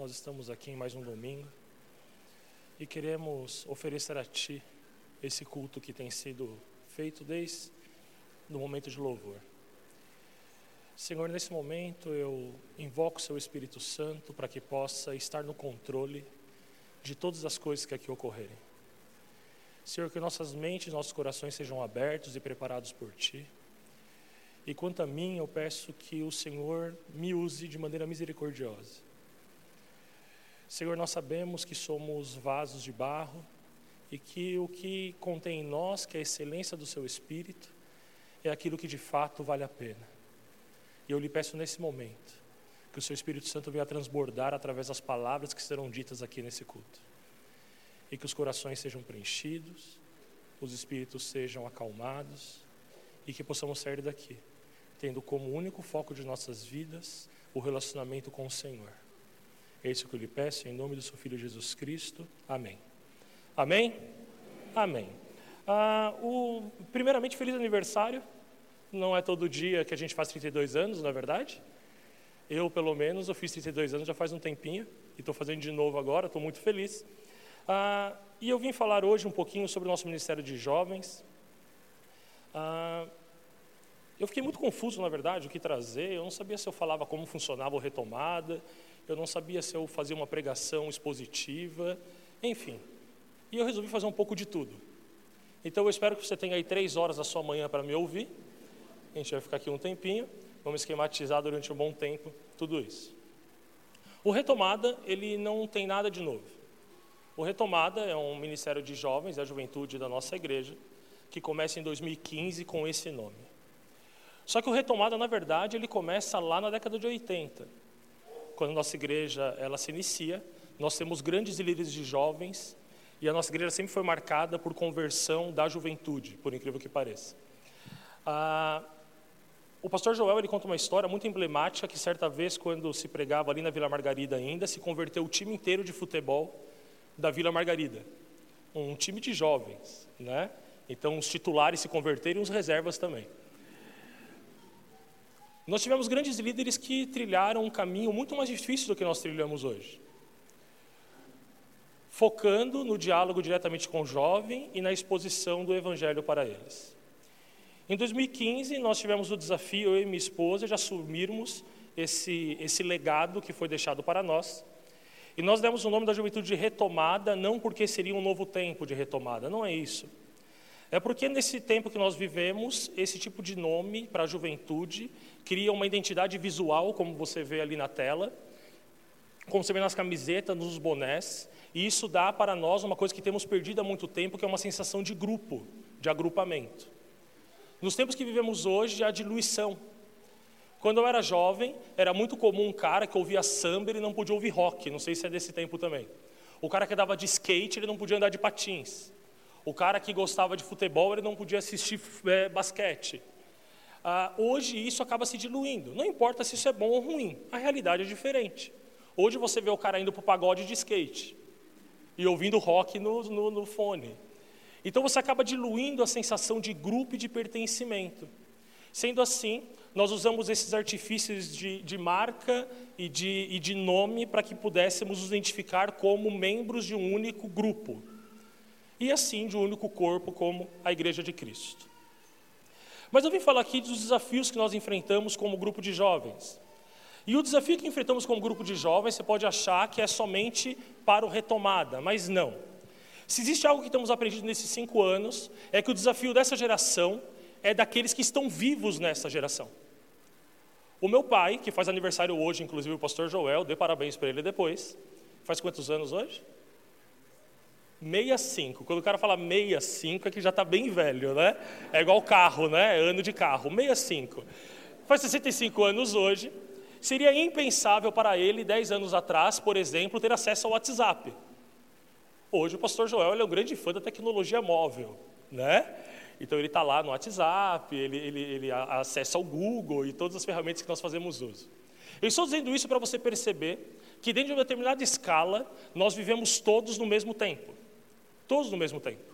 nós estamos aqui em mais um domingo e queremos oferecer a Ti esse culto que tem sido feito desde o momento de louvor. Senhor, nesse momento eu invoco o Seu Espírito Santo para que possa estar no controle de todas as coisas que aqui ocorrerem. Senhor, que nossas mentes nossos corações sejam abertos e preparados por Ti e quanto a mim, eu peço que o Senhor me use de maneira misericordiosa. Senhor, nós sabemos que somos vasos de barro e que o que contém em nós, que é a excelência do Seu Espírito, é aquilo que de fato vale a pena. E eu lhe peço nesse momento que o Seu Espírito Santo venha transbordar através das palavras que serão ditas aqui nesse culto. E que os corações sejam preenchidos, os espíritos sejam acalmados e que possamos sair daqui tendo como único foco de nossas vidas o relacionamento com o Senhor. É isso que eu lhe peço, em nome do seu Filho Jesus Cristo. Amém. Amém? Amém. Ah, o, primeiramente, feliz aniversário. Não é todo dia que a gente faz 32 anos, na é verdade. Eu, pelo menos, eu fiz 32 anos já faz um tempinho e estou fazendo de novo agora, estou muito feliz. Ah, e eu vim falar hoje um pouquinho sobre o nosso Ministério de Jovens. Ah, eu fiquei muito confuso, na verdade, o que trazer. Eu não sabia se eu falava como funcionava o retomada, eu não sabia se eu fazia uma pregação expositiva, enfim. E eu resolvi fazer um pouco de tudo. Então eu espero que você tenha aí três horas da sua manhã para me ouvir. A gente vai ficar aqui um tempinho, vamos esquematizar durante um bom tempo tudo isso. O Retomada, ele não tem nada de novo. O Retomada é um ministério de jovens da juventude da nossa igreja, que começa em 2015 com esse nome. Só que o retomada, na verdade, ele começa lá na década de 80. Quando a nossa igreja ela se inicia, nós temos grandes líderes de jovens e a nossa igreja sempre foi marcada por conversão da juventude, por incrível que pareça. Ah, o pastor Joel ele conta uma história muito emblemática que certa vez, quando se pregava ali na Vila Margarida ainda, se converteu o time inteiro de futebol da Vila Margarida, um time de jovens, né? Então os titulares se converteram e os reservas também. Nós tivemos grandes líderes que trilharam um caminho muito mais difícil do que nós trilhamos hoje. Focando no diálogo diretamente com o jovem e na exposição do evangelho para eles. Em 2015, nós tivemos o desafio, eu e minha esposa, de assumirmos esse, esse legado que foi deixado para nós. E nós demos o nome da juventude de retomada, não porque seria um novo tempo de retomada, não é isso. É porque nesse tempo que nós vivemos, esse tipo de nome para a juventude cria uma identidade visual, como você vê ali na tela, como você vê nas camisetas, nos bonés, e isso dá para nós uma coisa que temos perdido há muito tempo, que é uma sensação de grupo, de agrupamento. Nos tempos que vivemos hoje, a diluição. Quando eu era jovem, era muito comum um cara que ouvia samba e não podia ouvir rock, não sei se é desse tempo também. O cara que andava de skate, ele não podia andar de patins. O cara que gostava de futebol, ele não podia assistir é, basquete. Ah, hoje isso acaba se diluindo. Não importa se isso é bom ou ruim, a realidade é diferente. Hoje você vê o cara indo para o pagode de skate e ouvindo rock no, no, no fone. Então você acaba diluindo a sensação de grupo e de pertencimento. Sendo assim, nós usamos esses artifícios de, de marca e de, e de nome para que pudéssemos nos identificar como membros de um único grupo e assim de um único corpo como a Igreja de Cristo. Mas eu vim falar aqui dos desafios que nós enfrentamos como grupo de jovens. E o desafio que enfrentamos como grupo de jovens, você pode achar que é somente para o retomada, mas não. Se existe algo que temos aprendido nesses cinco anos, é que o desafio dessa geração é daqueles que estão vivos nessa geração. O meu pai, que faz aniversário hoje, inclusive o pastor Joel, dê parabéns para ele depois. Faz quantos anos hoje? 65. Quando o cara fala 65 é que já está bem velho, né? É igual carro, né? É ano de carro. 65. Faz 65 anos hoje. Seria impensável para ele, 10 anos atrás, por exemplo, ter acesso ao WhatsApp. Hoje o pastor Joel é um grande fã da tecnologia móvel, né? Então ele está lá no WhatsApp, ele, ele, ele acessa o Google e todas as ferramentas que nós fazemos uso. Eu estou dizendo isso para você perceber que dentro de uma determinada escala nós vivemos todos no mesmo tempo todos no mesmo tempo.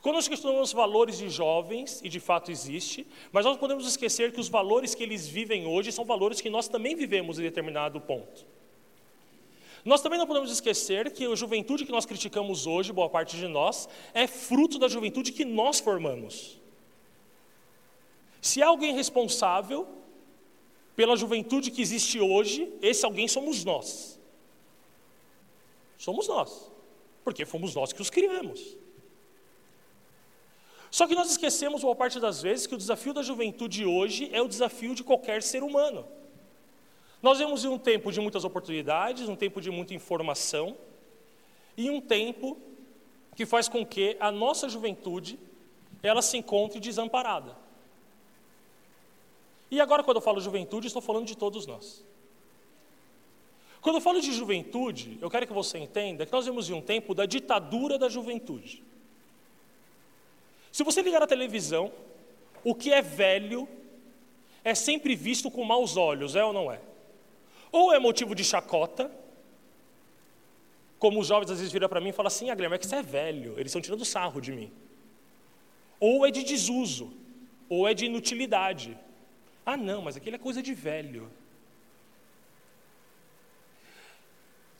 Quando nós questionamos valores de jovens, e de fato existe, mas nós podemos esquecer que os valores que eles vivem hoje são valores que nós também vivemos em determinado ponto. Nós também não podemos esquecer que a juventude que nós criticamos hoje, boa parte de nós, é fruto da juventude que nós formamos. Se há alguém responsável pela juventude que existe hoje, esse alguém somos nós. Somos nós, porque fomos nós que os criamos. Só que nós esquecemos, boa parte das vezes, que o desafio da juventude hoje é o desafio de qualquer ser humano. Nós vemos um tempo de muitas oportunidades, um tempo de muita informação, e um tempo que faz com que a nossa juventude ela se encontre desamparada. E agora, quando eu falo juventude, estou falando de todos nós. Quando eu falo de juventude, eu quero que você entenda que nós vemos em um tempo da ditadura da juventude. Se você ligar a televisão, o que é velho é sempre visto com maus olhos, é ou não é? Ou é motivo de chacota, como os jovens às vezes viram para mim e falam assim, ah, Guilherme, é que você é velho, eles estão tirando sarro de mim. Ou é de desuso, ou é de inutilidade. Ah, não, mas aquilo é coisa de velho.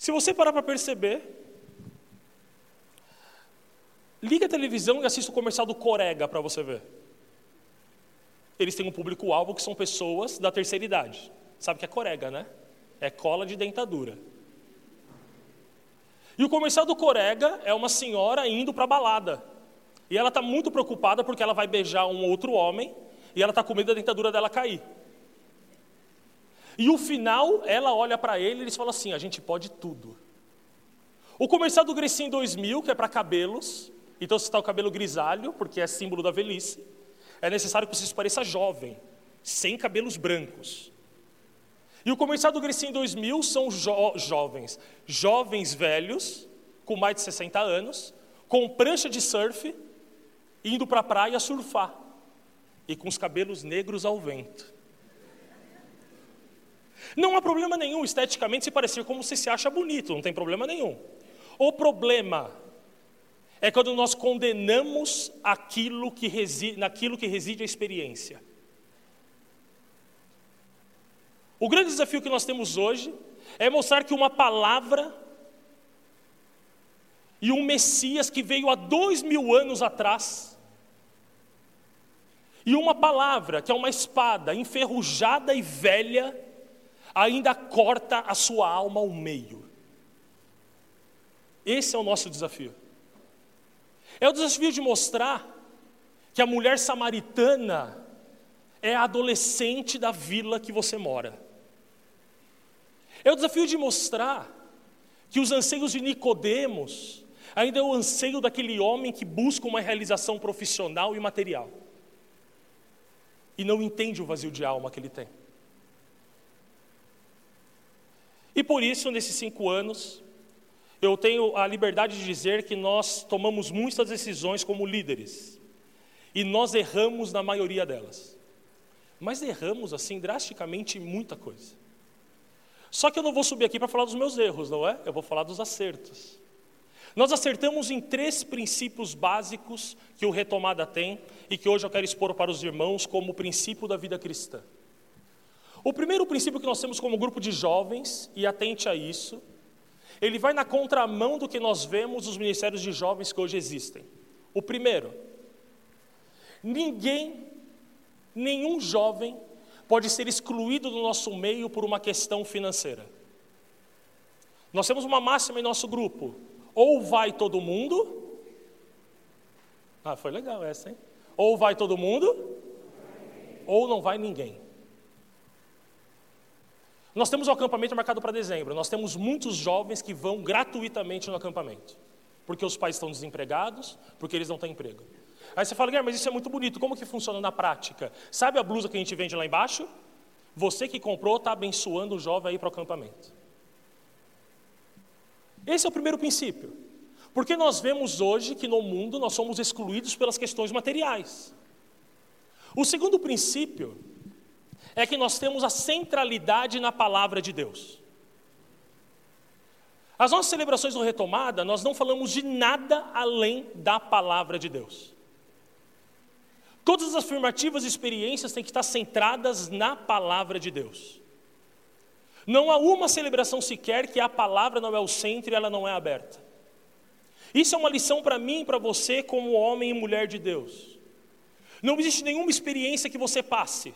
Se você parar para perceber, liga a televisão e assista o comercial do Corega para você ver. Eles têm um público-alvo que são pessoas da terceira idade. Sabe que é Corega, né? é cola de dentadura. E o comercial do Corega é uma senhora indo para balada. E ela está muito preocupada porque ela vai beijar um outro homem e ela está com medo da dentadura dela cair. E o final, ela olha para ele e eles falam assim: a gente pode tudo. O comercial do Grecinho 2000, que é para cabelos, então se está o cabelo grisalho, porque é símbolo da velhice, é necessário que você se pareça jovem, sem cabelos brancos. E o comercial do Grecinho 2000 são jo jovens, jovens velhos, com mais de 60 anos, com prancha de surf, indo para a praia surfar, e com os cabelos negros ao vento. Não há problema nenhum esteticamente se parecer como você se acha bonito, não tem problema nenhum. O problema é quando nós condenamos aquilo que reside, naquilo que reside a experiência. O grande desafio que nós temos hoje é mostrar que uma palavra e um Messias que veio há dois mil anos atrás, e uma palavra que é uma espada enferrujada e velha, ainda corta a sua alma ao meio. Esse é o nosso desafio. É o desafio de mostrar que a mulher samaritana é a adolescente da vila que você mora. É o desafio de mostrar que os anseios de Nicodemos ainda é o anseio daquele homem que busca uma realização profissional e material. E não entende o vazio de alma que ele tem. E por isso, nesses cinco anos, eu tenho a liberdade de dizer que nós tomamos muitas decisões como líderes. E nós erramos na maioria delas. Mas erramos, assim, drasticamente muita coisa. Só que eu não vou subir aqui para falar dos meus erros, não é? Eu vou falar dos acertos. Nós acertamos em três princípios básicos que o Retomada tem e que hoje eu quero expor para os irmãos como princípio da vida cristã. O primeiro princípio que nós temos como grupo de jovens, e atente a isso, ele vai na contramão do que nós vemos nos ministérios de jovens que hoje existem. O primeiro, ninguém, nenhum jovem pode ser excluído do nosso meio por uma questão financeira. Nós temos uma máxima em nosso grupo: ou vai todo mundo. Ah, foi legal essa, hein? Ou vai todo mundo, ou não vai ninguém. Nós temos o um acampamento marcado para dezembro. Nós temos muitos jovens que vão gratuitamente no acampamento, porque os pais estão desempregados, porque eles não têm emprego. Aí você fala, mas isso é muito bonito, como que funciona na prática? Sabe a blusa que a gente vende lá embaixo? Você que comprou está abençoando o jovem aí para o acampamento. Esse é o primeiro princípio. Porque nós vemos hoje que no mundo nós somos excluídos pelas questões materiais. O segundo princípio é que nós temos a centralidade na palavra de Deus. As nossas celebrações do Retomada, nós não falamos de nada além da palavra de Deus. Todas as afirmativas e experiências têm que estar centradas na palavra de Deus. Não há uma celebração sequer que a palavra não é o centro e ela não é aberta. Isso é uma lição para mim e para você, como homem e mulher de Deus. Não existe nenhuma experiência que você passe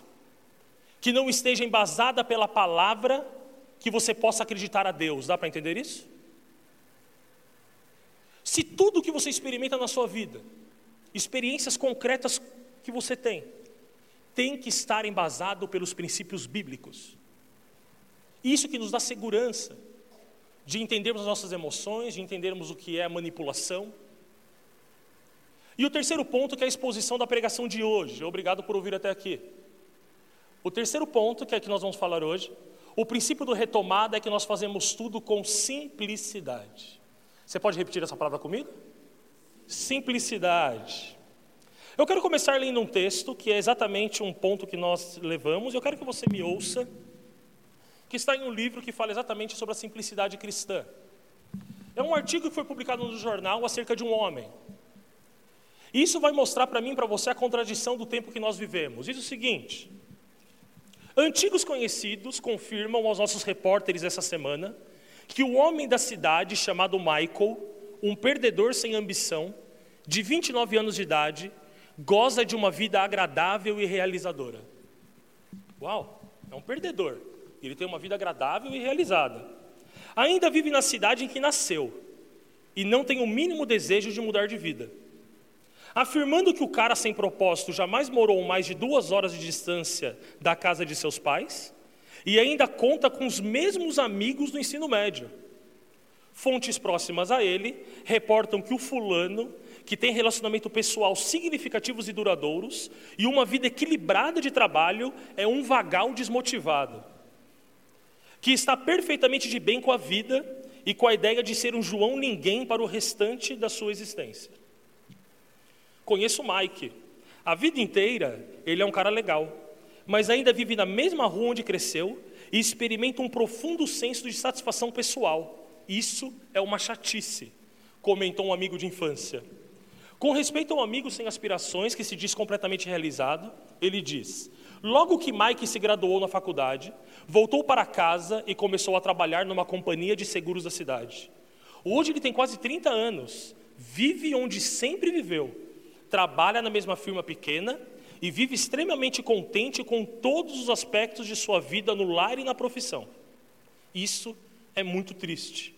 que não esteja embasada pela palavra que você possa acreditar a Deus. Dá para entender isso? Se tudo que você experimenta na sua vida, experiências concretas que você tem, tem que estar embasado pelos princípios bíblicos. Isso que nos dá segurança de entendermos as nossas emoções, de entendermos o que é manipulação. E o terceiro ponto, que é a exposição da pregação de hoje. Obrigado por ouvir até aqui. O terceiro ponto, que é que nós vamos falar hoje, o princípio do retomada é que nós fazemos tudo com simplicidade. Você pode repetir essa palavra comigo? Simplicidade. Eu quero começar lendo um texto que é exatamente um ponto que nós levamos, e eu quero que você me ouça que está em um livro que fala exatamente sobre a simplicidade cristã. É um artigo que foi publicado no jornal acerca de um homem. Isso vai mostrar para mim e para você a contradição do tempo que nós vivemos. Diz o seguinte: Antigos conhecidos confirmam aos nossos repórteres essa semana que o homem da cidade chamado Michael, um perdedor sem ambição, de 29 anos de idade, goza de uma vida agradável e realizadora. Uau, é um perdedor. Ele tem uma vida agradável e realizada. Ainda vive na cidade em que nasceu e não tem o mínimo desejo de mudar de vida. Afirmando que o cara sem propósito jamais morou mais de duas horas de distância da casa de seus pais e ainda conta com os mesmos amigos do ensino médio. Fontes próximas a ele reportam que o fulano, que tem relacionamento pessoal significativos e duradouros e uma vida equilibrada de trabalho, é um vagal desmotivado que está perfeitamente de bem com a vida e com a ideia de ser um João ninguém para o restante da sua existência. Conheço o Mike. A vida inteira ele é um cara legal, mas ainda vive na mesma rua onde cresceu e experimenta um profundo senso de satisfação pessoal. Isso é uma chatice, comentou um amigo de infância. Com respeito ao amigo sem aspirações que se diz completamente realizado, ele diz: Logo que Mike se graduou na faculdade, voltou para casa e começou a trabalhar numa companhia de seguros da cidade. Hoje ele tem quase 30 anos, vive onde sempre viveu, trabalha na mesma firma pequena e vive extremamente contente com todos os aspectos de sua vida no lar e na profissão. Isso é muito triste.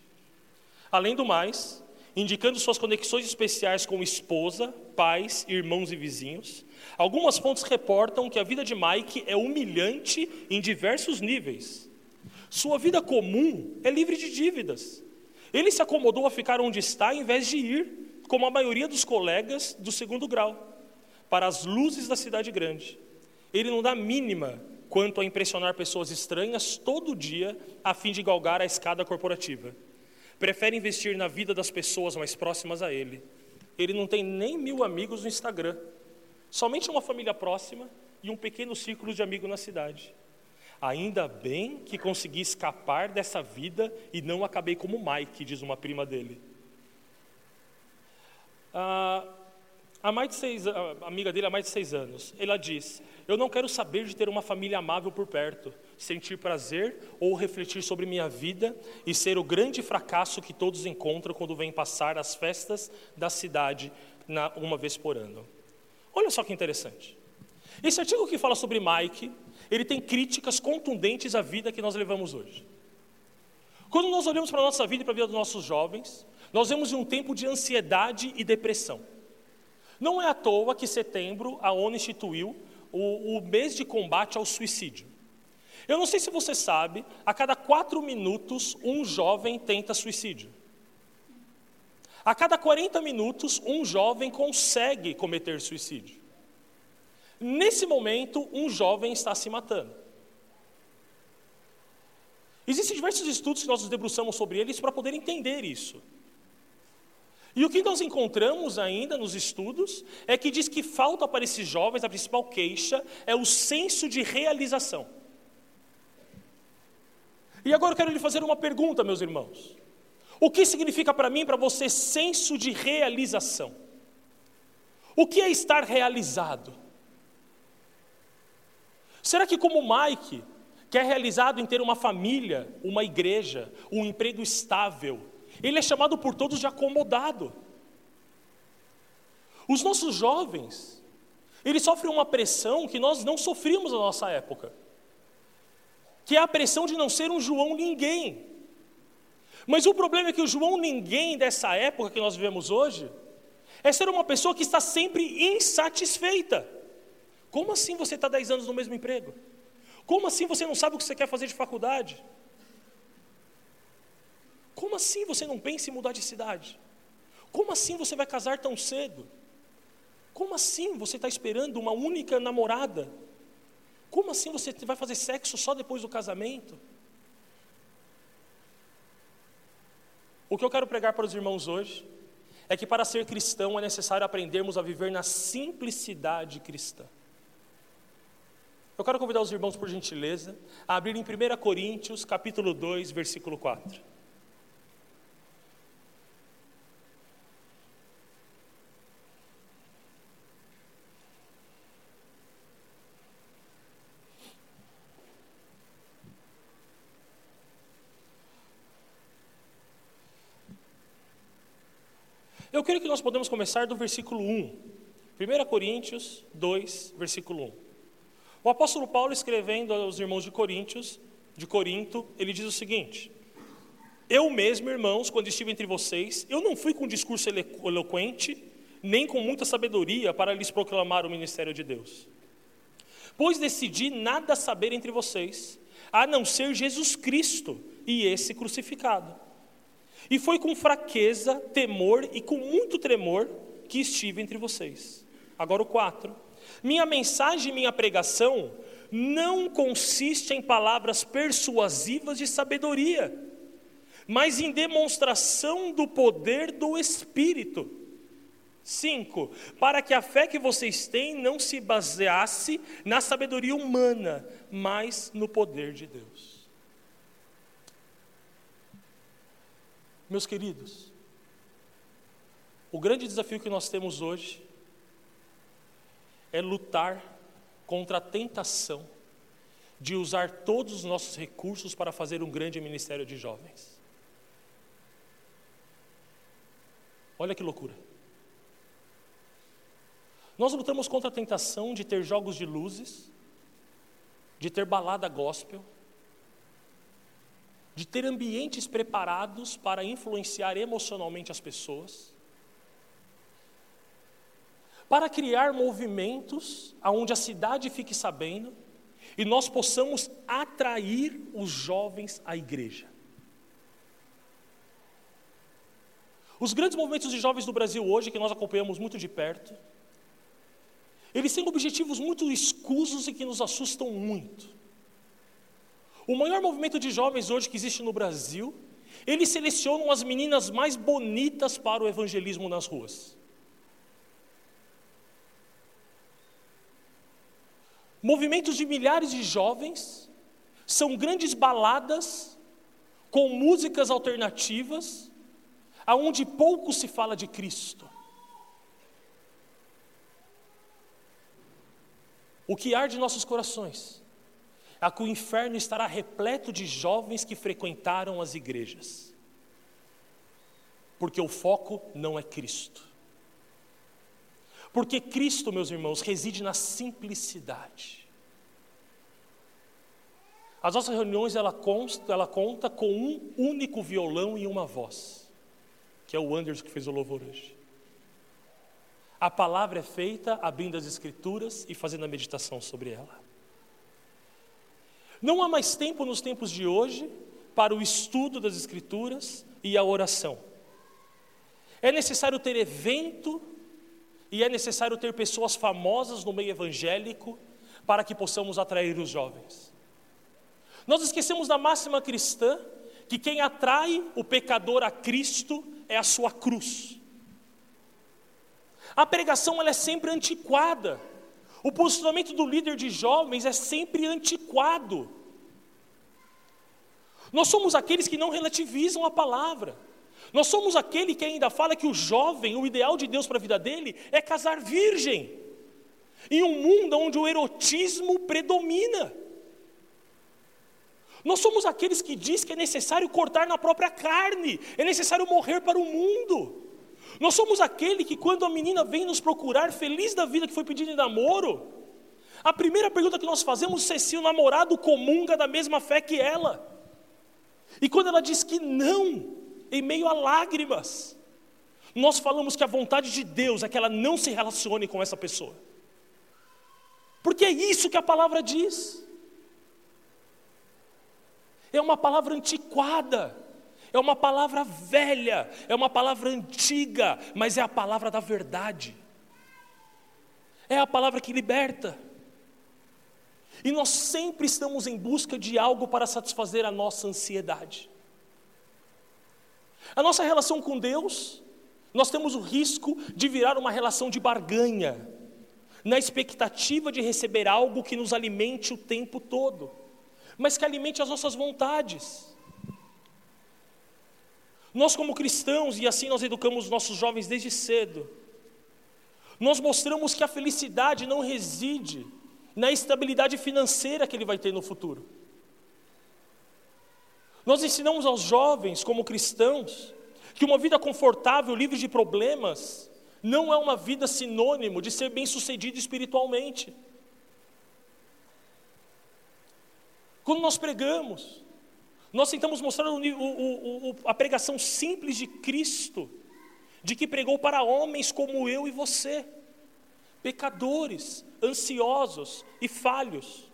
Além do mais, indicando suas conexões especiais com esposa, pais, irmãos e vizinhos. Algumas fontes reportam que a vida de Mike é humilhante em diversos níveis. Sua vida comum é livre de dívidas. Ele se acomodou a ficar onde está em vez de ir, como a maioria dos colegas do segundo grau, para as luzes da cidade grande. Ele não dá mínima quanto a impressionar pessoas estranhas todo dia a fim de galgar a escada corporativa prefere investir na vida das pessoas mais próximas a ele. Ele não tem nem mil amigos no Instagram, somente uma família próxima e um pequeno círculo de amigos na cidade. Ainda bem que consegui escapar dessa vida e não acabei como Mike, diz uma prima dele. Ah, há mais de seis, a amiga dele há mais de seis anos, ela diz: Eu não quero saber de ter uma família amável por perto sentir prazer ou refletir sobre minha vida e ser o grande fracasso que todos encontram quando vêm passar as festas da cidade na, uma vez por ano. Olha só que interessante. Esse artigo que fala sobre Mike, ele tem críticas contundentes à vida que nós levamos hoje. Quando nós olhamos para a nossa vida e para a vida dos nossos jovens, nós vemos um tempo de ansiedade e depressão. Não é à toa que setembro a ONU instituiu o, o mês de combate ao suicídio. Eu não sei se você sabe, a cada quatro minutos um jovem tenta suicídio. A cada 40 minutos um jovem consegue cometer suicídio. Nesse momento, um jovem está se matando. Existem diversos estudos que nós nos debruçamos sobre eles para poder entender isso. E o que nós encontramos ainda nos estudos é que diz que falta para esses jovens, a principal queixa é o senso de realização. E agora eu quero lhe fazer uma pergunta, meus irmãos. O que significa para mim, para você, senso de realização? O que é estar realizado? Será que, como Mike, que é realizado em ter uma família, uma igreja, um emprego estável. Ele é chamado por todos de acomodado. Os nossos jovens, eles sofrem uma pressão que nós não sofríamos na nossa época, que é a pressão de não ser um João ninguém. Mas o problema é que o João ninguém dessa época que nós vivemos hoje, é ser uma pessoa que está sempre insatisfeita. Como assim você está 10 anos no mesmo emprego? Como assim você não sabe o que você quer fazer de faculdade? Como assim você não pensa em mudar de cidade? Como assim você vai casar tão cedo? Como assim você está esperando uma única namorada? Como assim você vai fazer sexo só depois do casamento? O que eu quero pregar para os irmãos hoje é que para ser cristão é necessário aprendermos a viver na simplicidade cristã. Eu quero convidar os irmãos, por gentileza, a abrir em 1 Coríntios, capítulo 2, versículo 4. Eu creio que nós podemos começar do versículo 1. 1 Coríntios 2, versículo 1. O apóstolo Paulo, escrevendo aos irmãos de Coríntios, de Corinto, ele diz o seguinte: Eu mesmo, irmãos, quando estive entre vocês, eu não fui com discurso eloquente, nem com muita sabedoria para lhes proclamar o ministério de Deus. Pois decidi nada saber entre vocês, a não ser Jesus Cristo e esse crucificado. E foi com fraqueza, temor e com muito tremor que estive entre vocês. Agora o 4. Minha mensagem, minha pregação não consiste em palavras persuasivas de sabedoria, mas em demonstração do poder do Espírito. 5. Para que a fé que vocês têm não se baseasse na sabedoria humana, mas no poder de Deus. Meus queridos, o grande desafio que nós temos hoje é lutar contra a tentação de usar todos os nossos recursos para fazer um grande ministério de jovens. Olha que loucura. Nós lutamos contra a tentação de ter jogos de luzes, de ter balada gospel, de ter ambientes preparados para influenciar emocionalmente as pessoas para criar movimentos aonde a cidade fique sabendo e nós possamos atrair os jovens à igreja. Os grandes movimentos de jovens do Brasil hoje, que nós acompanhamos muito de perto, eles têm objetivos muito escusos e que nos assustam muito. O maior movimento de jovens hoje que existe no Brasil, eles selecionam as meninas mais bonitas para o evangelismo nas ruas. Movimentos de milhares de jovens são grandes baladas com músicas alternativas, aonde pouco se fala de Cristo. O que arde nossos corações é que o inferno estará repleto de jovens que frequentaram as igrejas, porque o foco não é Cristo. Porque Cristo, meus irmãos, reside na simplicidade. As nossas reuniões ela, consta, ela conta com um único violão e uma voz, que é o Anderson que fez o louvor hoje. A palavra é feita abrindo as escrituras e fazendo a meditação sobre ela. Não há mais tempo nos tempos de hoje para o estudo das escrituras e a oração. É necessário ter evento e é necessário ter pessoas famosas no meio evangélico para que possamos atrair os jovens. Nós esquecemos da máxima cristã que quem atrai o pecador a Cristo é a sua cruz. A pregação ela é sempre antiquada. O posicionamento do líder de jovens é sempre antiquado. Nós somos aqueles que não relativizam a palavra. Nós somos aquele que ainda fala que o jovem, o ideal de Deus para a vida dele é casar virgem, em um mundo onde o erotismo predomina. Nós somos aqueles que diz que é necessário cortar na própria carne, é necessário morrer para o mundo. Nós somos aquele que, quando a menina vem nos procurar, feliz da vida que foi pedindo em namoro, a primeira pergunta que nós fazemos é se o namorado comunga da mesma fé que ela. E quando ela diz que não, em meio a lágrimas, nós falamos que a vontade de Deus é que ela não se relacione com essa pessoa. Porque é isso que a palavra diz. É uma palavra antiquada, é uma palavra velha, é uma palavra antiga, mas é a palavra da verdade. É a palavra que liberta. E nós sempre estamos em busca de algo para satisfazer a nossa ansiedade. A nossa relação com Deus, nós temos o risco de virar uma relação de barganha, na expectativa de receber algo que nos alimente o tempo todo, mas que alimente as nossas vontades. Nós, como cristãos, e assim nós educamos os nossos jovens desde cedo, nós mostramos que a felicidade não reside na estabilidade financeira que ele vai ter no futuro. Nós ensinamos aos jovens, como cristãos, que uma vida confortável, livre de problemas, não é uma vida sinônimo de ser bem-sucedido espiritualmente. Quando nós pregamos, nós tentamos mostrar o, o, o, a pregação simples de Cristo, de que pregou para homens como eu e você, pecadores, ansiosos e falhos.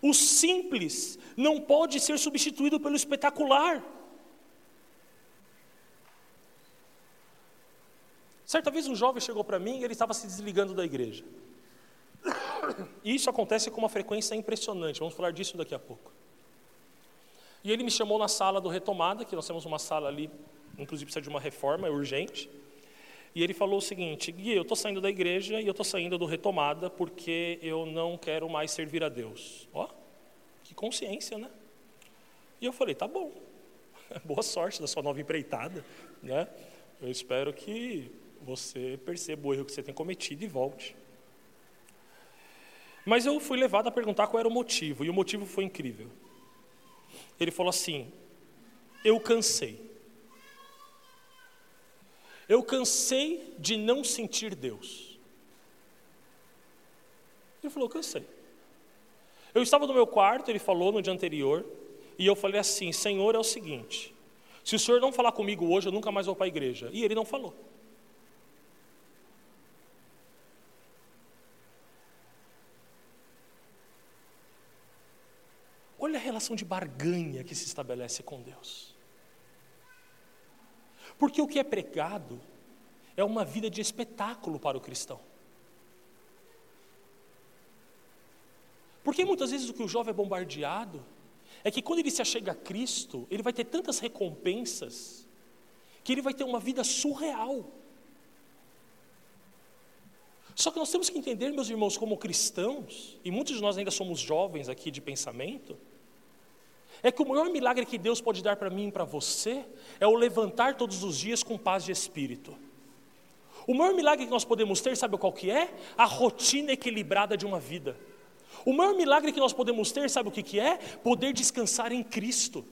O simples não pode ser substituído pelo espetacular. Certa vez um jovem chegou para mim e ele estava se desligando da igreja. E isso acontece com uma frequência impressionante, vamos falar disso daqui a pouco. E ele me chamou na sala do Retomada, que nós temos uma sala ali, inclusive precisa de uma reforma, é urgente. E ele falou o seguinte: Gui, eu estou saindo da igreja e eu estou saindo do Retomada porque eu não quero mais servir a Deus. Ó, que consciência, né? E eu falei: tá bom, boa sorte da sua nova empreitada, né? Eu espero que você perceba o erro que você tem cometido e volte. Mas eu fui levado a perguntar qual era o motivo, e o motivo foi incrível. Ele falou assim: Eu cansei. Eu cansei de não sentir Deus. Ele falou: cansei. Eu estava no meu quarto, ele falou no dia anterior, e eu falei assim: Senhor, é o seguinte, se o Senhor não falar comigo hoje, eu nunca mais vou para a igreja. E ele não falou. Olha a relação de barganha que se estabelece com Deus. Porque o que é pregado é uma vida de espetáculo para o cristão. Porque muitas vezes o que o jovem é bombardeado é que quando ele se achega a Cristo, ele vai ter tantas recompensas que ele vai ter uma vida surreal. Só que nós temos que entender, meus irmãos, como cristãos, e muitos de nós ainda somos jovens aqui de pensamento, é que o maior milagre que Deus pode dar para mim e para você é o levantar todos os dias com paz de espírito. O maior milagre que nós podemos ter, sabe qual que é? A rotina equilibrada de uma vida. O maior milagre que nós podemos ter, sabe o que, que é? Poder descansar em Cristo.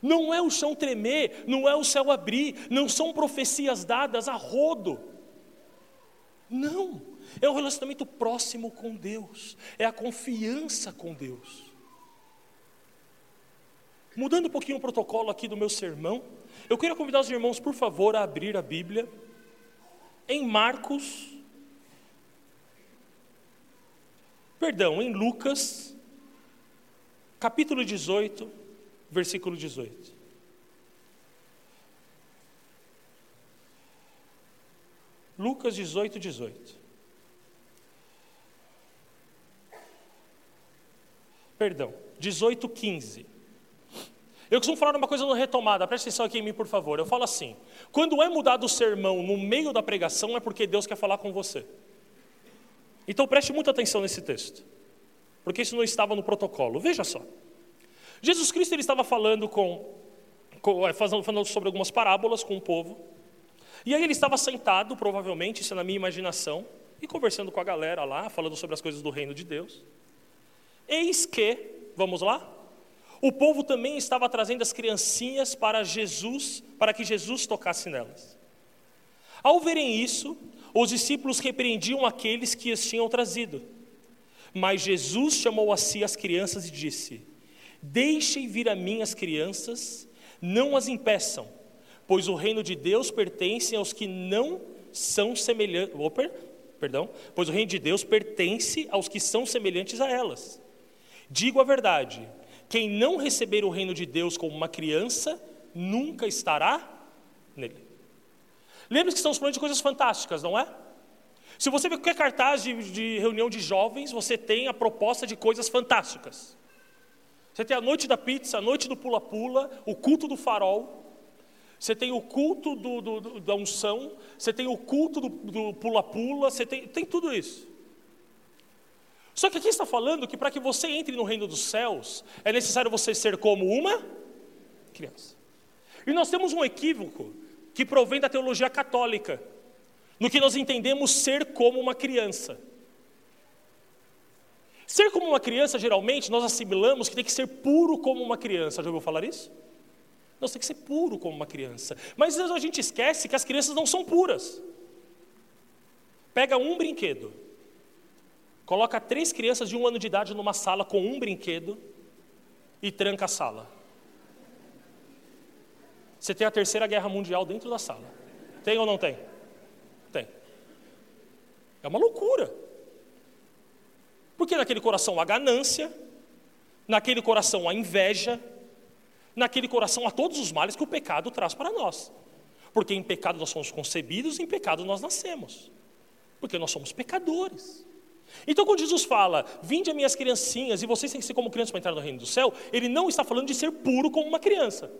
Não é o chão tremer, não é o céu abrir, não são profecias dadas a rodo. Não, é o relacionamento próximo com Deus, é a confiança com Deus. Mudando um pouquinho o protocolo aqui do meu sermão, eu queria convidar os irmãos, por favor, a abrir a Bíblia em Marcos, perdão, em Lucas, capítulo 18, versículo 18. Lucas 18, 18. Perdão, 18, 15. Eu costumo falar uma coisa no retomada, presta atenção aqui em mim, por favor. Eu falo assim: quando é mudado o sermão no meio da pregação, é porque Deus quer falar com você. Então preste muita atenção nesse texto, porque isso não estava no protocolo. Veja só. Jesus Cristo ele estava falando com, com é, falando sobre algumas parábolas com o povo. E aí ele estava sentado, provavelmente, isso é na minha imaginação, e conversando com a galera lá, falando sobre as coisas do reino de Deus. Eis que Vamos lá? O povo também estava trazendo as criancinhas para Jesus, para que Jesus tocasse nelas. Ao verem isso, os discípulos repreendiam aqueles que as tinham trazido. Mas Jesus chamou a si as crianças e disse: Deixem vir a mim as crianças, não as impeçam, pois o reino de Deus pertence aos que não são semelhantes. Perdão, pois o reino de Deus pertence aos que são semelhantes a elas. Digo a verdade: quem não receber o reino de Deus como uma criança, nunca estará nele. Lembre-se que estamos falando de coisas fantásticas, não é? Se você vê qualquer cartaz de, de reunião de jovens, você tem a proposta de coisas fantásticas. Você tem a noite da pizza, a noite do pula-pula, o culto do farol, você tem o culto do, do, do, da unção, você tem o culto do pula-pula, você tem, tem tudo isso. Só que aqui está falando que para que você entre no reino dos céus, é necessário você ser como uma criança. E nós temos um equívoco que provém da teologia católica, no que nós entendemos ser como uma criança. Ser como uma criança, geralmente, nós assimilamos que tem que ser puro como uma criança. Já ouviu falar isso? Nós tem que ser puro como uma criança. Mas a gente esquece que as crianças não são puras. Pega um brinquedo, coloca três crianças de um ano de idade numa sala com um brinquedo e tranca a sala. Você tem a terceira guerra mundial dentro da sala. Tem ou não tem? É uma loucura. Porque naquele coração há ganância, naquele coração há inveja, naquele coração há todos os males que o pecado traz para nós. Porque em pecado nós somos concebidos, em pecado nós nascemos. Porque nós somos pecadores. Então, quando Jesus fala, vinde a minhas criancinhas, e vocês têm que ser como crianças para entrar no reino do céu, ele não está falando de ser puro como uma criança.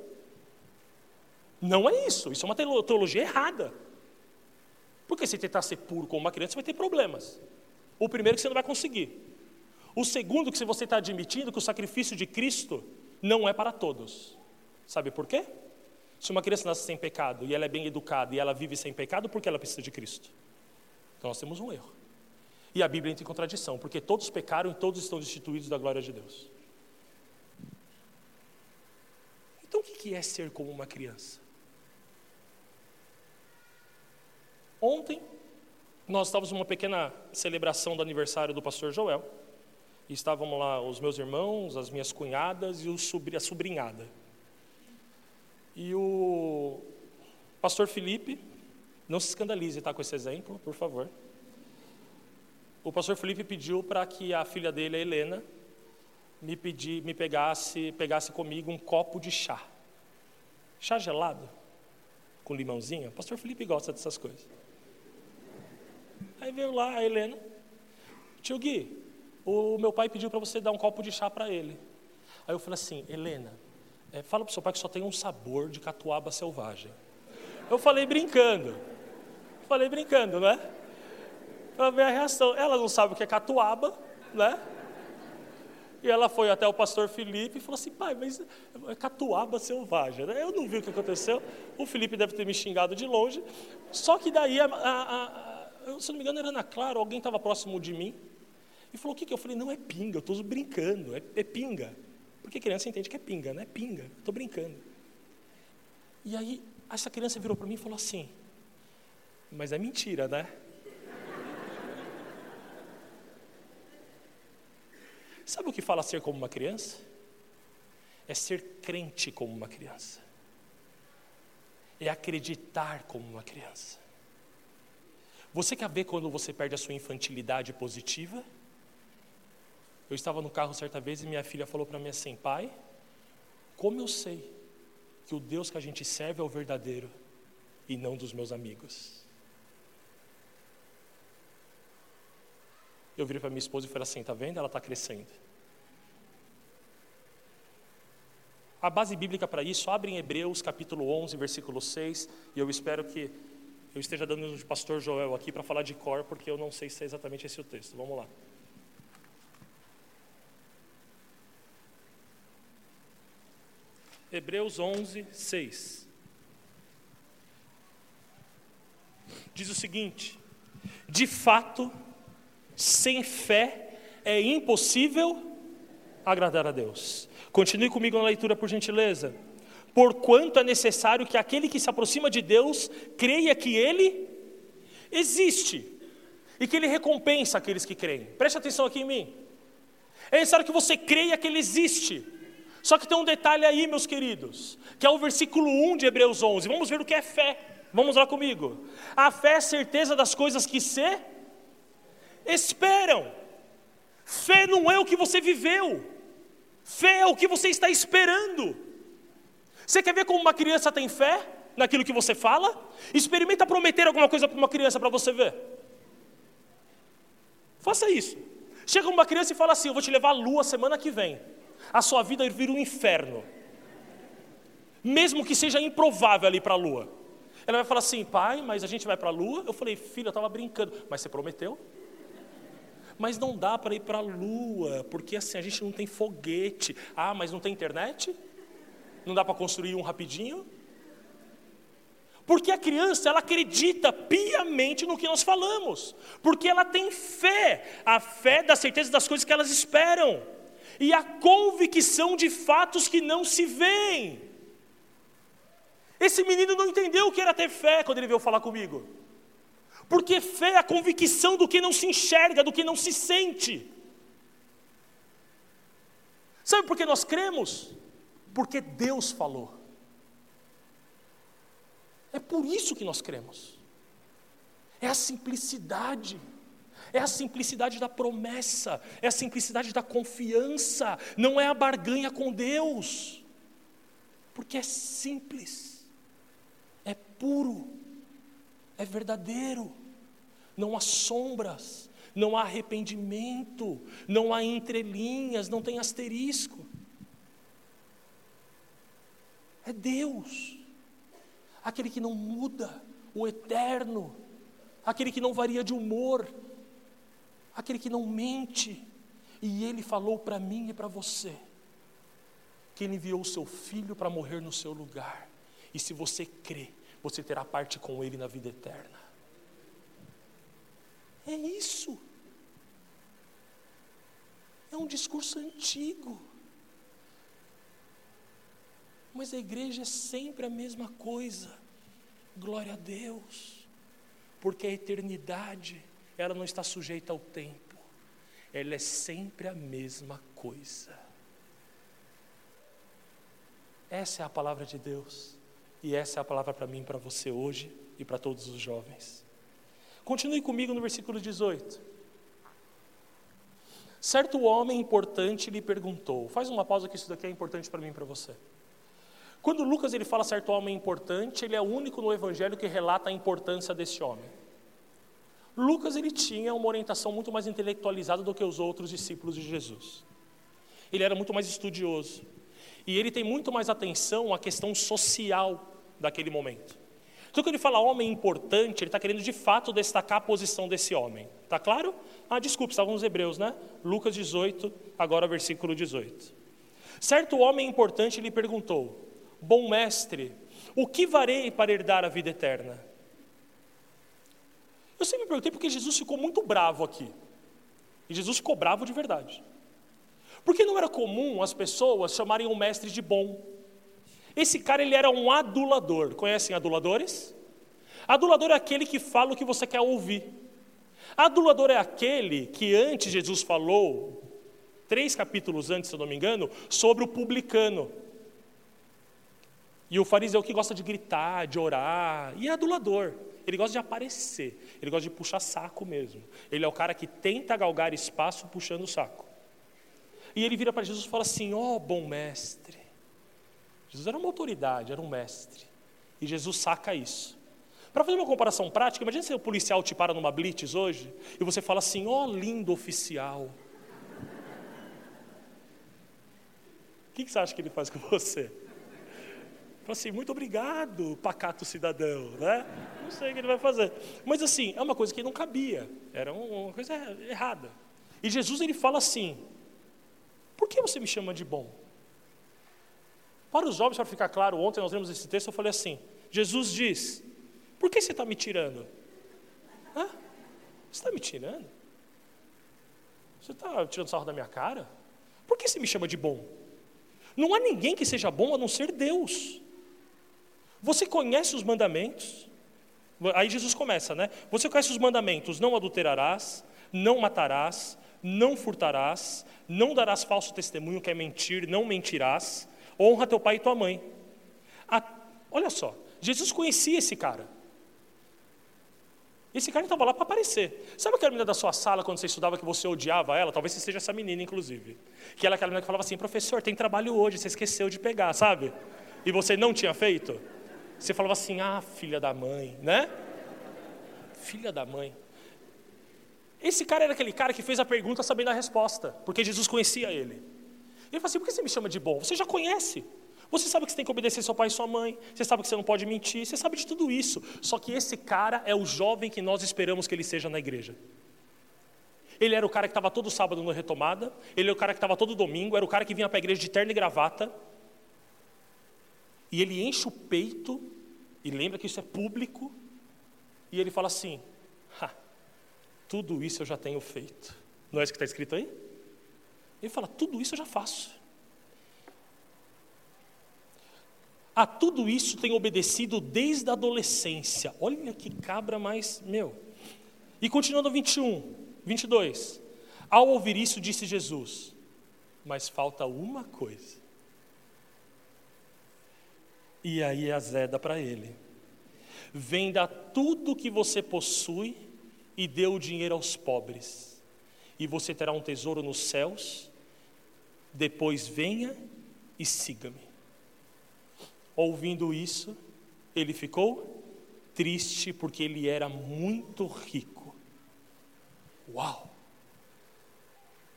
Não é isso, isso é uma teologia errada. Porque se tentar ser puro como uma criança, você vai ter problemas. O primeiro que você não vai conseguir. O segundo que você está admitindo que o sacrifício de Cristo não é para todos. Sabe por quê? Se uma criança nasce sem pecado e ela é bem educada e ela vive sem pecado, por que ela precisa de Cristo? Então nós temos um erro. E a Bíblia entra em contradição, porque todos pecaram e todos estão destituídos da glória de Deus. Então o que é ser como uma criança? Ontem, nós estávamos numa pequena celebração do aniversário do pastor Joel. E estávamos lá os meus irmãos, as minhas cunhadas e a sobrinhada. E o pastor Felipe, não se escandalize tá, com esse exemplo, por favor. O pastor Felipe pediu para que a filha dele, a Helena, me, pedi, me pegasse, pegasse comigo um copo de chá. Chá gelado, com limãozinho. O pastor Felipe gosta dessas coisas. Aí veio lá a Helena, tio Gui, o meu pai pediu para você dar um copo de chá para ele. Aí eu falei assim, Helena, é, fala para o seu pai que só tem um sabor de catuaba selvagem. Eu falei brincando, falei brincando, né? Para ver a reação. Ela não sabe o que é catuaba, né? E ela foi até o pastor Felipe e falou assim: pai, mas é catuaba selvagem. Né? Eu não vi o que aconteceu. O Felipe deve ter me xingado de longe. Só que daí a, a, se não me engano, era Ana Clara, alguém estava próximo de mim, e falou: O que, que? Eu falei: Não, é pinga, eu estou brincando, é, é, pinga. Porque criança entende que é pinga, não é pinga, estou brincando. E aí, essa criança virou para mim e falou assim: Mas é mentira, né? Sabe o que fala ser como uma criança? É ser crente como uma criança. É acreditar como uma criança. Você quer ver quando você perde a sua infantilidade positiva? Eu estava no carro certa vez e minha filha falou para mim assim: pai, como eu sei que o Deus que a gente serve é o verdadeiro e não dos meus amigos? Eu virei para minha esposa e falei assim: tá vendo? Ela está crescendo. A base bíblica para isso, abre em Hebreus capítulo 11, versículo 6, e eu espero que eu esteja dando de pastor Joel aqui para falar de cor, porque eu não sei se é exatamente esse o texto. Vamos lá. Hebreus 11, 6. Diz o seguinte: De fato, sem fé é impossível agradar a Deus. Continue comigo na leitura, por gentileza. Porquanto é necessário que aquele que se aproxima de Deus creia que Ele existe e que Ele recompensa aqueles que creem. Preste atenção aqui em mim. É necessário que você creia que Ele existe. Só que tem um detalhe aí, meus queridos, que é o versículo 1 de Hebreus 11. Vamos ver o que é fé. Vamos lá comigo. A fé é certeza das coisas que se esperam. Fé não é o que você viveu. Fé é o que você está esperando. Você quer ver como uma criança tem fé naquilo que você fala? Experimenta prometer alguma coisa para uma criança para você ver. Faça isso. Chega uma criança e fala assim: Eu vou te levar à lua semana que vem. A sua vida vira um inferno. Mesmo que seja improvável ali para a lua. Ela vai falar assim: Pai, mas a gente vai para a lua? Eu falei: Filho, eu estava brincando. Mas você prometeu? Mas não dá para ir para a lua, porque assim a gente não tem foguete. Ah, mas não tem internet? Não dá para construir um rapidinho? Porque a criança, ela acredita piamente no que nós falamos. Porque ela tem fé, a fé da certeza das coisas que elas esperam. E a convicção de fatos que não se veem. Esse menino não entendeu o que era ter fé quando ele veio falar comigo. Porque fé é a convicção do que não se enxerga, do que não se sente. Sabe por que nós cremos? Porque Deus falou. É por isso que nós cremos. É a simplicidade. É a simplicidade da promessa, é a simplicidade da confiança, não é a barganha com Deus, porque é simples, é puro, é verdadeiro, não há sombras, não há arrependimento, não há entrelinhas, não tem asterisco. É Deus, aquele que não muda, o eterno, aquele que não varia de humor, aquele que não mente. E ele falou para mim e para você que ele enviou o seu filho para morrer no seu lugar. E se você crê, você terá parte com Ele na vida eterna. É isso. É um discurso antigo. Mas a igreja é sempre a mesma coisa. Glória a Deus. Porque a eternidade, ela não está sujeita ao tempo. Ela é sempre a mesma coisa. Essa é a palavra de Deus. E essa é a palavra para mim, para você hoje e para todos os jovens. Continue comigo no versículo 18. Certo homem importante lhe perguntou. Faz uma pausa que isso daqui é importante para mim e para você. Quando Lucas ele fala certo homem importante, ele é o único no evangelho que relata a importância desse homem. Lucas ele tinha uma orientação muito mais intelectualizada do que os outros discípulos de Jesus. Ele era muito mais estudioso. E ele tem muito mais atenção à questão social daquele momento. Então, quando ele fala homem importante, ele está querendo de fato destacar a posição desse homem. Está claro? Ah, desculpe, estavam nos Hebreus, né? Lucas 18, agora versículo 18. Certo homem importante lhe perguntou: Bom mestre, o que varei para herdar a vida eterna? Eu sempre me perguntei porque Jesus ficou muito bravo aqui. E Jesus ficou bravo de verdade. Porque não era comum as pessoas chamarem o mestre de bom. Esse cara ele era um adulador. Conhecem aduladores? Adulador é aquele que fala o que você quer ouvir. Adulador é aquele que antes Jesus falou, três capítulos antes, se eu não me engano, sobre o publicano. E o fariseu que gosta de gritar, de orar, e é adulador. Ele gosta de aparecer, ele gosta de puxar saco mesmo. Ele é o cara que tenta galgar espaço puxando saco. E ele vira para Jesus e fala assim: Ó oh, bom mestre. Jesus era uma autoridade, era um mestre. E Jesus saca isso. Para fazer uma comparação prática, imagine se o policial te para numa blitz hoje e você fala assim: Ó oh, lindo oficial. O que, que você acha que ele faz com você? Fala assim, muito obrigado, pacato cidadão, né? Não sei o que ele vai fazer. Mas assim, é uma coisa que não cabia, era uma coisa errada. E Jesus ele fala assim: por que você me chama de bom? Para os jovens, para ficar claro, ontem nós lemos esse texto, eu falei assim: Jesus diz, por que você está me tirando? Hã? Você está me tirando? Você está tirando sarro da minha cara? Por que você me chama de bom? Não há ninguém que seja bom a não ser Deus. Você conhece os mandamentos? Aí Jesus começa, né? Você conhece os mandamentos: não adulterarás, não matarás, não furtarás, não darás falso testemunho, que é mentir, não mentirás, honra teu pai e tua mãe. Ah, olha só, Jesus conhecia esse cara. Esse cara estava lá para aparecer. Sabe aquela menina da sua sala, quando você estudava, que você odiava ela? Talvez você seja essa menina, inclusive. Que ela é aquela menina que falava assim, professor, tem trabalho hoje, você esqueceu de pegar, sabe? E você não tinha feito? Você falava assim, ah, filha da mãe, né? Filha da mãe. Esse cara era aquele cara que fez a pergunta sabendo a resposta, porque Jesus conhecia ele. Ele falou assim: por que você me chama de bom? Você já conhece. Você sabe que você tem que obedecer seu pai e sua mãe, você sabe que você não pode mentir, você sabe de tudo isso. Só que esse cara é o jovem que nós esperamos que ele seja na igreja. Ele era o cara que estava todo sábado na retomada, ele era o cara que estava todo domingo, era o cara que vinha para a igreja de terno e gravata. E ele enche o peito, e lembra que isso é público, e ele fala assim: tudo isso eu já tenho feito. Não é isso que está escrito aí? Ele fala: tudo isso eu já faço. A tudo isso tenho obedecido desde a adolescência. Olha que cabra mais, meu. E continuando 21, 22. Ao ouvir isso, disse Jesus: Mas falta uma coisa. E aí azeda para ele: Venda tudo que você possui e dê o dinheiro aos pobres, e você terá um tesouro nos céus. Depois venha e siga-me. Ouvindo isso, ele ficou triste porque ele era muito rico. Uau!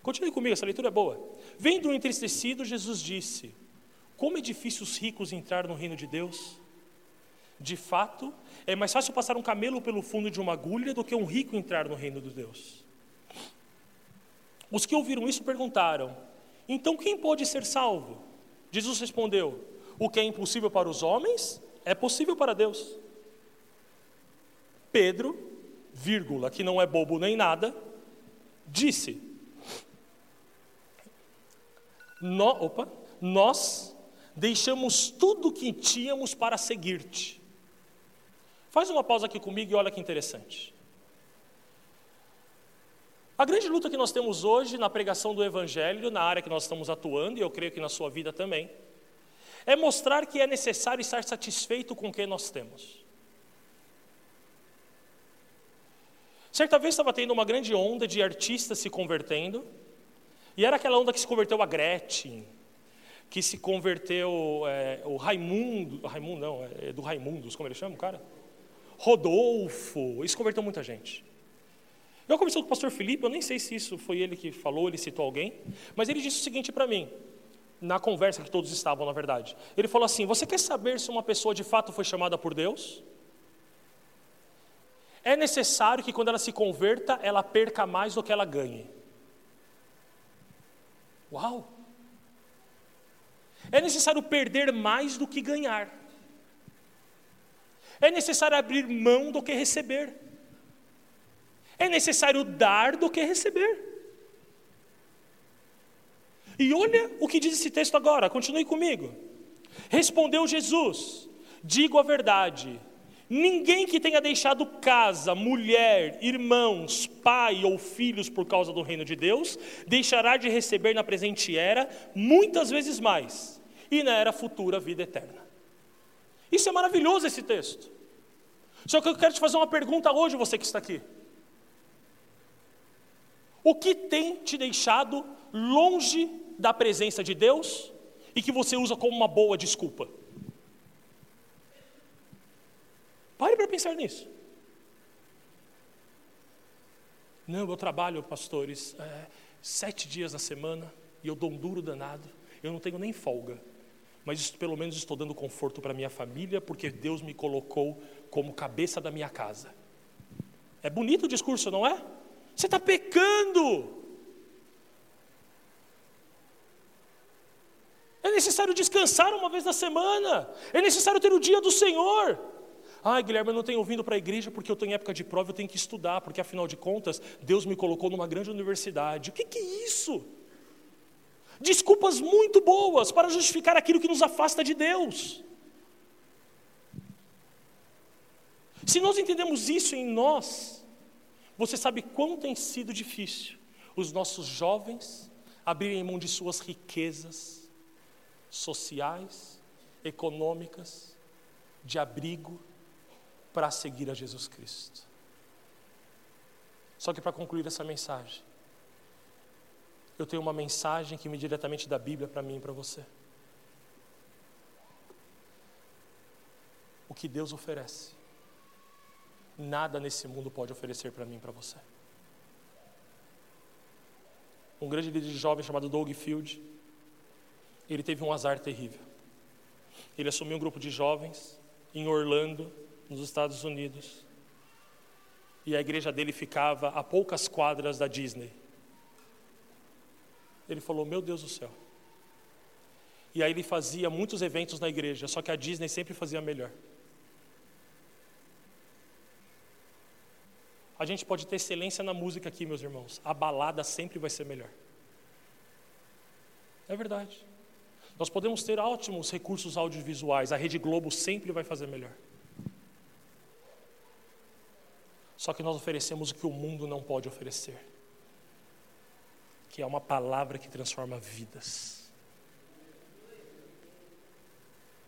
Continue comigo, essa leitura é boa. Vendo entristecido, Jesus disse: Como é difícil os ricos entrar no reino de Deus? De fato, é mais fácil passar um camelo pelo fundo de uma agulha do que um rico entrar no reino de Deus. Os que ouviram isso perguntaram: Então quem pode ser salvo? Jesus respondeu: o que é impossível para os homens é possível para Deus. Pedro, vírgula, que não é bobo nem nada, disse: no, opa, Nós deixamos tudo o que tínhamos para seguir-te. Faz uma pausa aqui comigo e olha que interessante. A grande luta que nós temos hoje na pregação do Evangelho, na área que nós estamos atuando, e eu creio que na sua vida também, é mostrar que é necessário estar satisfeito com o que nós temos. Certa vez estava tendo uma grande onda de artistas se convertendo, e era aquela onda que se converteu a Gretchen, que se converteu é, o Raimundo, Raimundo não, é do Raimundos, como ele chama o cara? Rodolfo, isso converteu muita gente. Eu conversei com o pastor Felipe, eu nem sei se isso foi ele que falou, ele citou alguém, mas ele disse o seguinte para mim: na conversa que todos estavam, na verdade. Ele falou assim: Você quer saber se uma pessoa de fato foi chamada por Deus? É necessário que quando ela se converta, ela perca mais do que ela ganhe. Uau! É necessário perder mais do que ganhar. É necessário abrir mão do que receber. É necessário dar do que receber. E olha o que diz esse texto agora, continue comigo. Respondeu Jesus: Digo a verdade. Ninguém que tenha deixado casa, mulher, irmãos, pai ou filhos por causa do reino de Deus, deixará de receber na presente era muitas vezes mais, e na era futura vida eterna. Isso é maravilhoso esse texto. Só que eu quero te fazer uma pergunta hoje, você que está aqui. O que tem te deixado longe da presença de Deus e que você usa como uma boa desculpa. Pare para pensar nisso. Não, eu trabalho, pastores, é, sete dias na semana e eu dou um duro danado. Eu não tenho nem folga, mas pelo menos estou dando conforto para minha família porque Deus me colocou como cabeça da minha casa. É bonito o discurso, não é? Você está pecando. É necessário descansar uma vez na semana. É necessário ter o dia do Senhor. Ai, Guilherme, eu não tenho vindo para a igreja porque eu estou em época de prova, eu tenho que estudar, porque afinal de contas, Deus me colocou numa grande universidade. O que, que é isso? Desculpas muito boas para justificar aquilo que nos afasta de Deus. Se nós entendemos isso em nós, você sabe quão tem sido difícil os nossos jovens abrirem mão de suas riquezas sociais, econômicas, de abrigo, para seguir a Jesus Cristo. Só que para concluir essa mensagem, eu tenho uma mensagem que me diretamente da Bíblia para mim e para você. O que Deus oferece, nada nesse mundo pode oferecer para mim e para você. Um grande líder de jovens chamado Doug Field, ele teve um azar terrível. Ele assumiu um grupo de jovens em Orlando, nos Estados Unidos, e a igreja dele ficava a poucas quadras da Disney. Ele falou: Meu Deus do céu. E aí ele fazia muitos eventos na igreja, só que a Disney sempre fazia melhor. A gente pode ter excelência na música aqui, meus irmãos. A balada sempre vai ser melhor. É verdade. Nós podemos ter ótimos recursos audiovisuais, a Rede Globo sempre vai fazer melhor. Só que nós oferecemos o que o mundo não pode oferecer, que é uma palavra que transforma vidas.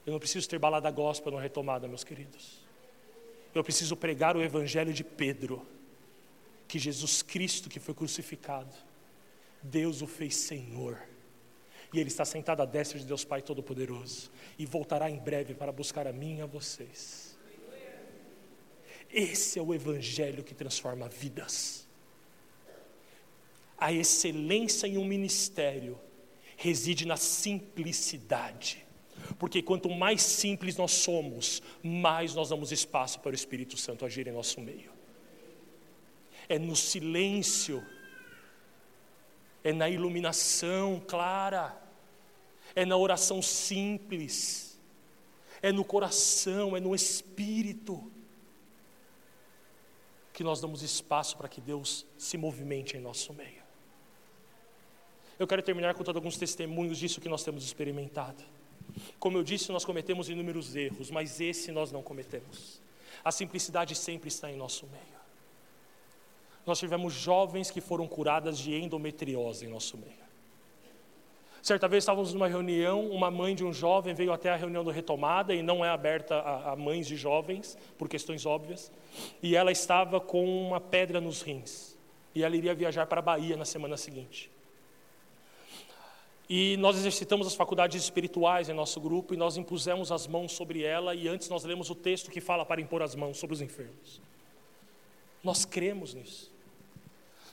Eu não preciso ter balada gospel na retomada, meus queridos. Eu preciso pregar o evangelho de Pedro, que Jesus Cristo que foi crucificado, Deus o fez Senhor. E Ele está sentado à destra de Deus Pai Todo-Poderoso. E voltará em breve para buscar a mim e a vocês. Esse é o Evangelho que transforma vidas. A excelência em um ministério reside na simplicidade. Porque quanto mais simples nós somos, mais nós damos espaço para o Espírito Santo agir em nosso meio. É no silêncio, é na iluminação clara, é na oração simples, é no coração, é no espírito que nós damos espaço para que Deus se movimente em nosso meio. Eu quero terminar contando alguns testemunhos disso que nós temos experimentado. Como eu disse, nós cometemos inúmeros erros, mas esse nós não cometemos. A simplicidade sempre está em nosso meio. Nós tivemos jovens que foram curadas de endometriose em nosso meio. Certa vez estávamos numa reunião, uma mãe de um jovem veio até a reunião do retomada e não é aberta a, a, mães de jovens, por questões óbvias, e ela estava com uma pedra nos rins. E ela iria viajar para a Bahia na semana seguinte. E nós exercitamos as faculdades espirituais em nosso grupo e nós impusemos as mãos sobre ela e antes nós lemos o texto que fala para impor as mãos sobre os enfermos. Nós cremos nisso.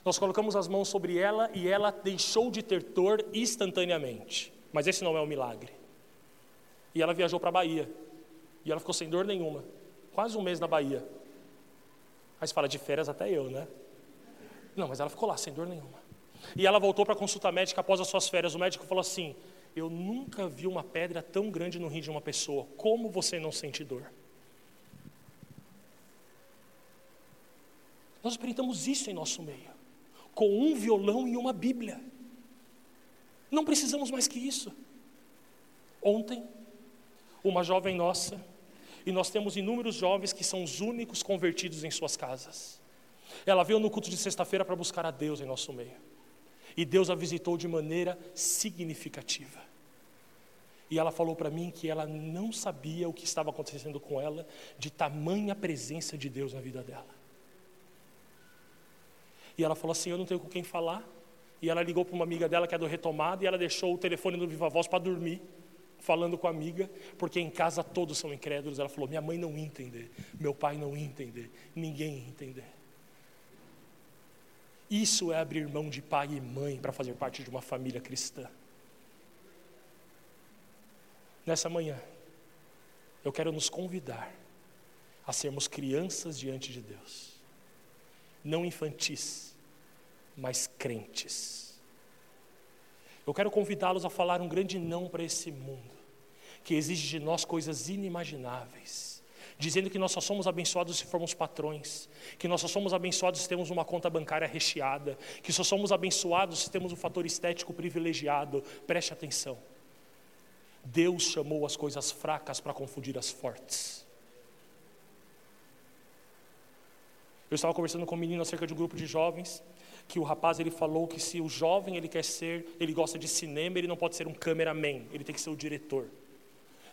Nós colocamos as mãos sobre ela e ela deixou de ter dor instantaneamente. Mas esse não é o um milagre. E ela viajou para a Bahia. E ela ficou sem dor nenhuma. Quase um mês na Bahia. Você fala, de férias até eu, né? Não, mas ela ficou lá sem dor nenhuma. E ela voltou para a consulta médica após as suas férias. O médico falou assim: Eu nunca vi uma pedra tão grande no rim de uma pessoa. Como você não sente dor? Nós experimentamos isso em nosso meio com um violão e uma Bíblia. Não precisamos mais que isso. Ontem, uma jovem nossa, e nós temos inúmeros jovens que são os únicos convertidos em suas casas. Ela veio no culto de sexta-feira para buscar a Deus em nosso meio. E Deus a visitou de maneira significativa. E ela falou para mim que ela não sabia o que estava acontecendo com ela, de tamanha presença de Deus na vida dela. E ela falou assim: Eu não tenho com quem falar. E ela ligou para uma amiga dela que é do retomado e ela deixou o telefone no Viva Voz para dormir, falando com a amiga, porque em casa todos são incrédulos. Ela falou: Minha mãe não ia entender, meu pai não ia entender, ninguém ia entender. Isso é abrir mão de pai e mãe para fazer parte de uma família cristã. Nessa manhã, eu quero nos convidar a sermos crianças diante de Deus, não infantis mas crentes. Eu quero convidá-los a falar um grande não para esse mundo, que exige de nós coisas inimagináveis, dizendo que nós só somos abençoados se formos patrões, que nós só somos abençoados se temos uma conta bancária recheada, que só somos abençoados se temos um fator estético privilegiado. Preste atenção. Deus chamou as coisas fracas para confundir as fortes. Eu estava conversando com um menino acerca de um grupo de jovens, que o rapaz ele falou que se o jovem ele quer ser, ele gosta de cinema, ele não pode ser um cameraman, ele tem que ser o diretor.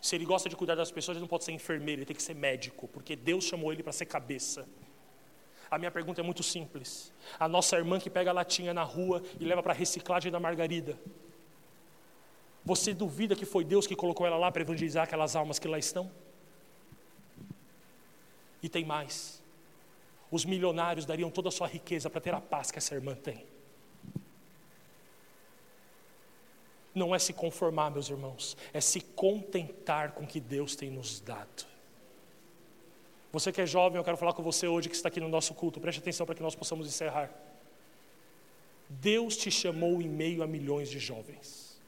Se ele gosta de cuidar das pessoas, ele não pode ser enfermeiro, ele tem que ser médico, porque Deus chamou ele para ser cabeça. A minha pergunta é muito simples. A nossa irmã que pega a latinha na rua e leva para a reciclagem da Margarida. Você duvida que foi Deus que colocou ela lá para evangelizar aquelas almas que lá estão? E tem mais. Os milionários dariam toda a sua riqueza para ter a paz que essa irmã tem. Não é se conformar, meus irmãos, é se contentar com o que Deus tem nos dado. Você que é jovem, eu quero falar com você hoje que está aqui no nosso culto, preste atenção para que nós possamos encerrar. Deus te chamou em meio a milhões de jovens.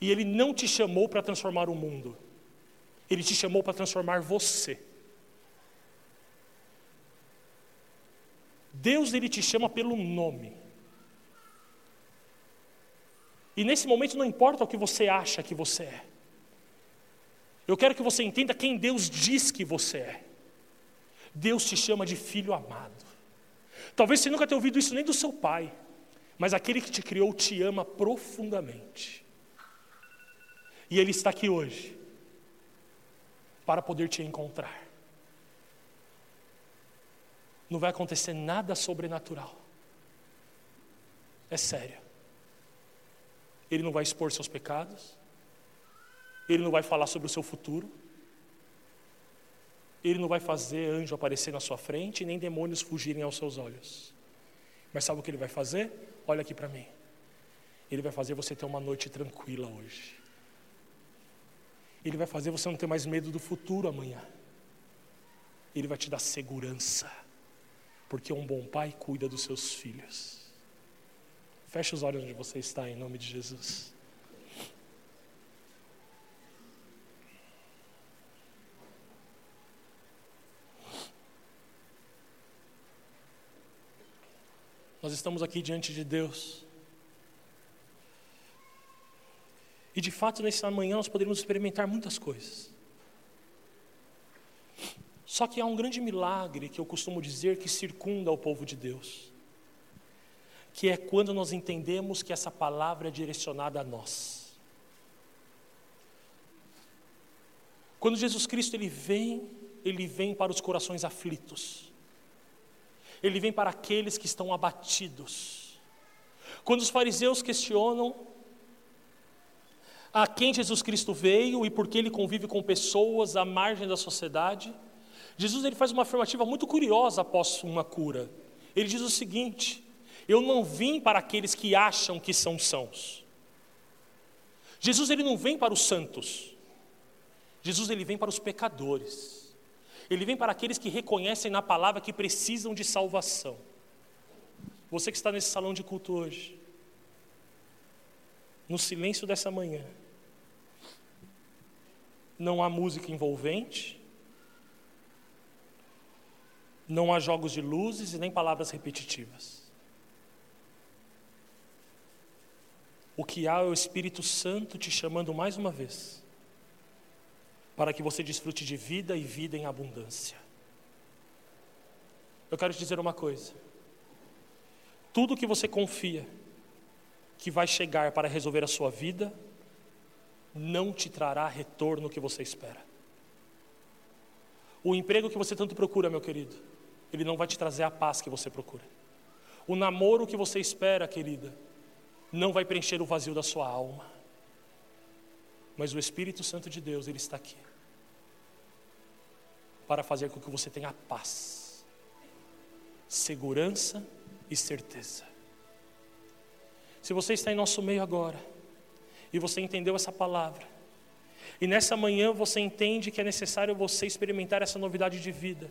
E Ele não te chamou para transformar o mundo, Ele te chamou para transformar você. Deus ele te chama pelo nome. E nesse momento não importa o que você acha que você é. Eu quero que você entenda quem Deus diz que você é. Deus te chama de filho amado. Talvez você nunca tenha ouvido isso nem do seu pai, mas aquele que te criou te ama profundamente. E Ele está aqui hoje para poder te encontrar. Não vai acontecer nada sobrenatural. É sério. Ele não vai expor seus pecados, ele não vai falar sobre o seu futuro, ele não vai fazer anjo aparecer na sua frente, nem demônios fugirem aos seus olhos. Mas sabe o que ele vai fazer? Olha aqui para mim. Ele vai fazer você ter uma noite tranquila hoje. Ele vai fazer você não ter mais medo do futuro amanhã. Ele vai te dar segurança, porque um bom pai cuida dos seus filhos. Feche os olhos onde você está, em nome de Jesus. Nós estamos aqui diante de Deus. E de fato, nessa manhã, nós poderíamos experimentar muitas coisas. Só que há um grande milagre que eu costumo dizer que circunda o povo de Deus que é quando nós entendemos que essa palavra é direcionada a nós. Quando Jesus Cristo ele vem, ele vem para os corações aflitos. Ele vem para aqueles que estão abatidos. Quando os fariseus questionam a quem Jesus Cristo veio e por que ele convive com pessoas à margem da sociedade, Jesus ele faz uma afirmativa muito curiosa após uma cura. Ele diz o seguinte: eu não vim para aqueles que acham que são sãos. Jesus ele não vem para os santos. Jesus ele vem para os pecadores. Ele vem para aqueles que reconhecem na palavra que precisam de salvação. Você que está nesse salão de culto hoje, no silêncio dessa manhã, não há música envolvente, não há jogos de luzes e nem palavras repetitivas. O que há é o Espírito Santo te chamando mais uma vez, para que você desfrute de vida e vida em abundância. Eu quero te dizer uma coisa: tudo que você confia que vai chegar para resolver a sua vida, não te trará retorno que você espera. O emprego que você tanto procura, meu querido, ele não vai te trazer a paz que você procura. O namoro que você espera, querida, não vai preencher o vazio da sua alma. Mas o Espírito Santo de Deus, ele está aqui para fazer com que você tenha paz, segurança e certeza. Se você está em nosso meio agora e você entendeu essa palavra, e nessa manhã você entende que é necessário você experimentar essa novidade de vida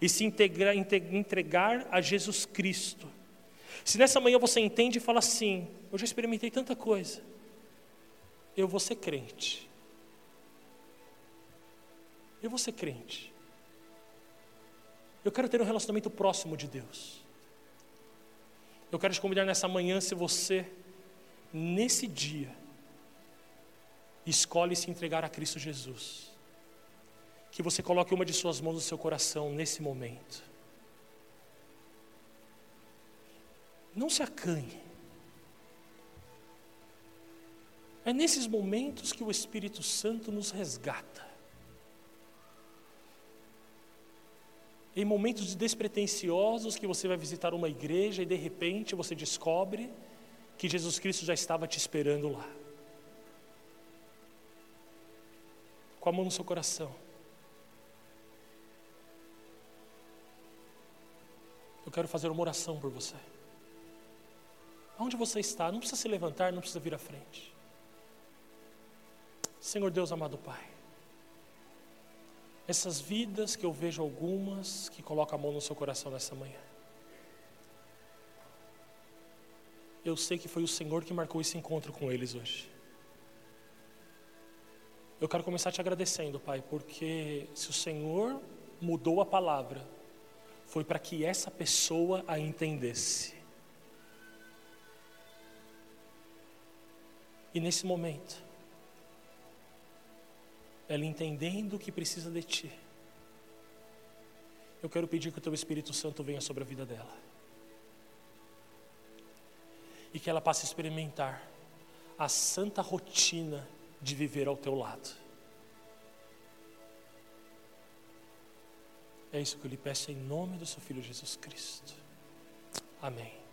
e se integrar, entregar a Jesus Cristo se nessa manhã você entende e fala assim: Eu já experimentei tanta coisa, eu vou ser crente. Eu vou ser crente. Eu quero ter um relacionamento próximo de Deus. Eu quero te convidar nessa manhã, se você, nesse dia, escolhe se entregar a Cristo Jesus, que você coloque uma de suas mãos no seu coração nesse momento. Não se acanhe. É nesses momentos que o Espírito Santo nos resgata. Em momentos despretensiosos que você vai visitar uma igreja e de repente você descobre que Jesus Cristo já estava te esperando lá. Com a mão no seu coração. Eu quero fazer uma oração por você. Onde você está, não precisa se levantar, não precisa vir à frente. Senhor Deus amado Pai, essas vidas que eu vejo algumas que colocam a mão no seu coração nessa manhã. Eu sei que foi o Senhor que marcou esse encontro com eles hoje. Eu quero começar te agradecendo, Pai, porque se o Senhor mudou a palavra, foi para que essa pessoa a entendesse. E nesse momento, ela entendendo que precisa de Ti, eu quero pedir que o Teu Espírito Santo venha sobre a vida dela. E que ela passe a experimentar a santa rotina de viver ao Teu lado. É isso que eu lhe peço em nome do Seu Filho Jesus Cristo. Amém.